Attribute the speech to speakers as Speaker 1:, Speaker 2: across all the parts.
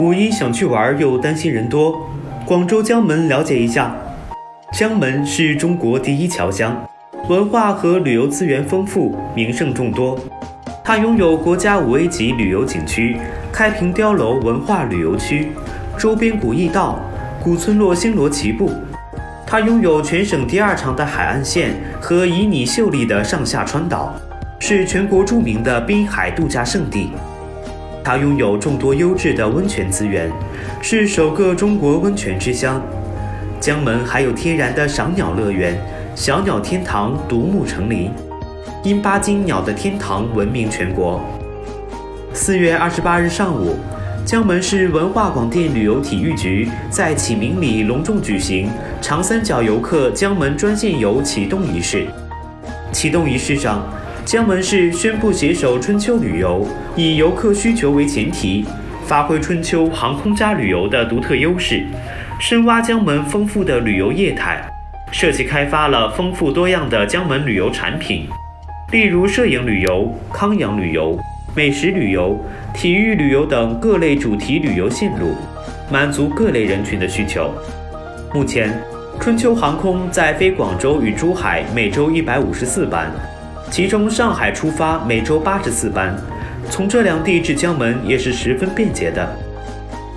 Speaker 1: 五一想去玩又担心人多，广州江门了解一下。江门是中国第一侨乡，文化和旅游资源丰富，名胜众多。它拥有国家五 A 级旅游景区开平碉楼文化旅游区、周边古驿道、古村落星罗棋布。它拥有全省第二长的海岸线和旖旎秀丽的上下川岛，是全国著名的滨海度假胜地。它拥有众多优质的温泉资源，是首个中国温泉之乡。江门还有天然的赏鸟乐园——小鸟天堂独木成林，因巴金鸟的天堂闻名全国。四月二十八日上午，江门市文化广电旅游体育局在启明里隆重举行长三角游客江门专线游启动仪式。启动仪式上，江门市宣布携手春秋旅游，以游客需求为前提，发挥春秋航空加旅游的独特优势，深挖江门丰富的旅游业态，设计开发了丰富多样的江门旅游产品，例如摄影旅游、康养旅游、美食旅游、体育旅游等各类主题旅游线路，满足各类人群的需求。目前，春秋航空在飞广州与珠海每周一百五十四班。其中上海出发每周八十四班，从这两地至江门也是十分便捷的。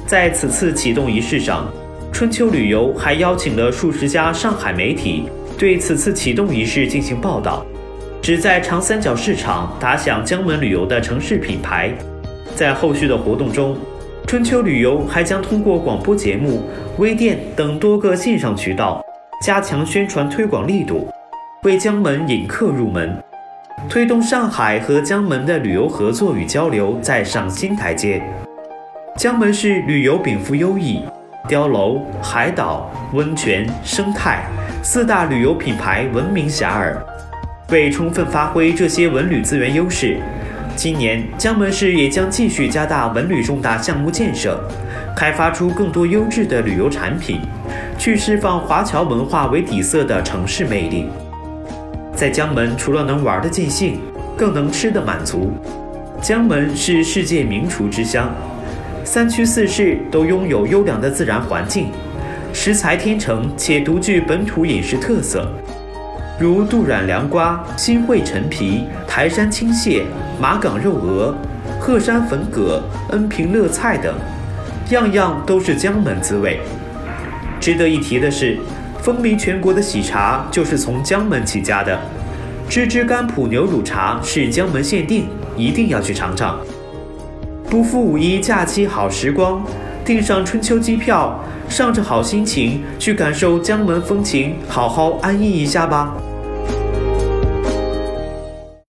Speaker 1: 在此次启动仪式上，春秋旅游还邀请了数十家上海媒体对此次启动仪式进行报道，旨在长三角市场打响江门旅游的城市品牌。在后续的活动中，春秋旅游还将通过广播节目、微店等多个线上渠道，加强宣传推广力度，为江门引客入门。推动上海和江门的旅游合作与交流再上新台阶。江门市旅游禀赋优异，碉楼、海岛、温泉、生态四大旅游品牌闻名遐迩。为充分发挥这些文旅资源优势，今年江门市也将继续加大文旅重大项目建设，开发出更多优质的旅游产品，去释放华侨文化为底色的城市魅力。在江门，除了能玩的尽兴，更能吃的满足。江门是世界名厨之乡，三区四市都拥有优良的自然环境，食材天成且独具本土饮食特色，如杜软凉瓜、新会陈皮、台山青蟹、马岗肉鹅、鹤山粉蛤、恩平乐菜等，样样都是江门滋味。值得一提的是。风靡全国的喜茶就是从江门起家的，芝芝甘普牛乳茶是江门限定，一定要去尝尝。不负五一假期好时光，订上春秋机票，上着好心情去感受江门风情，好好安逸一下吧。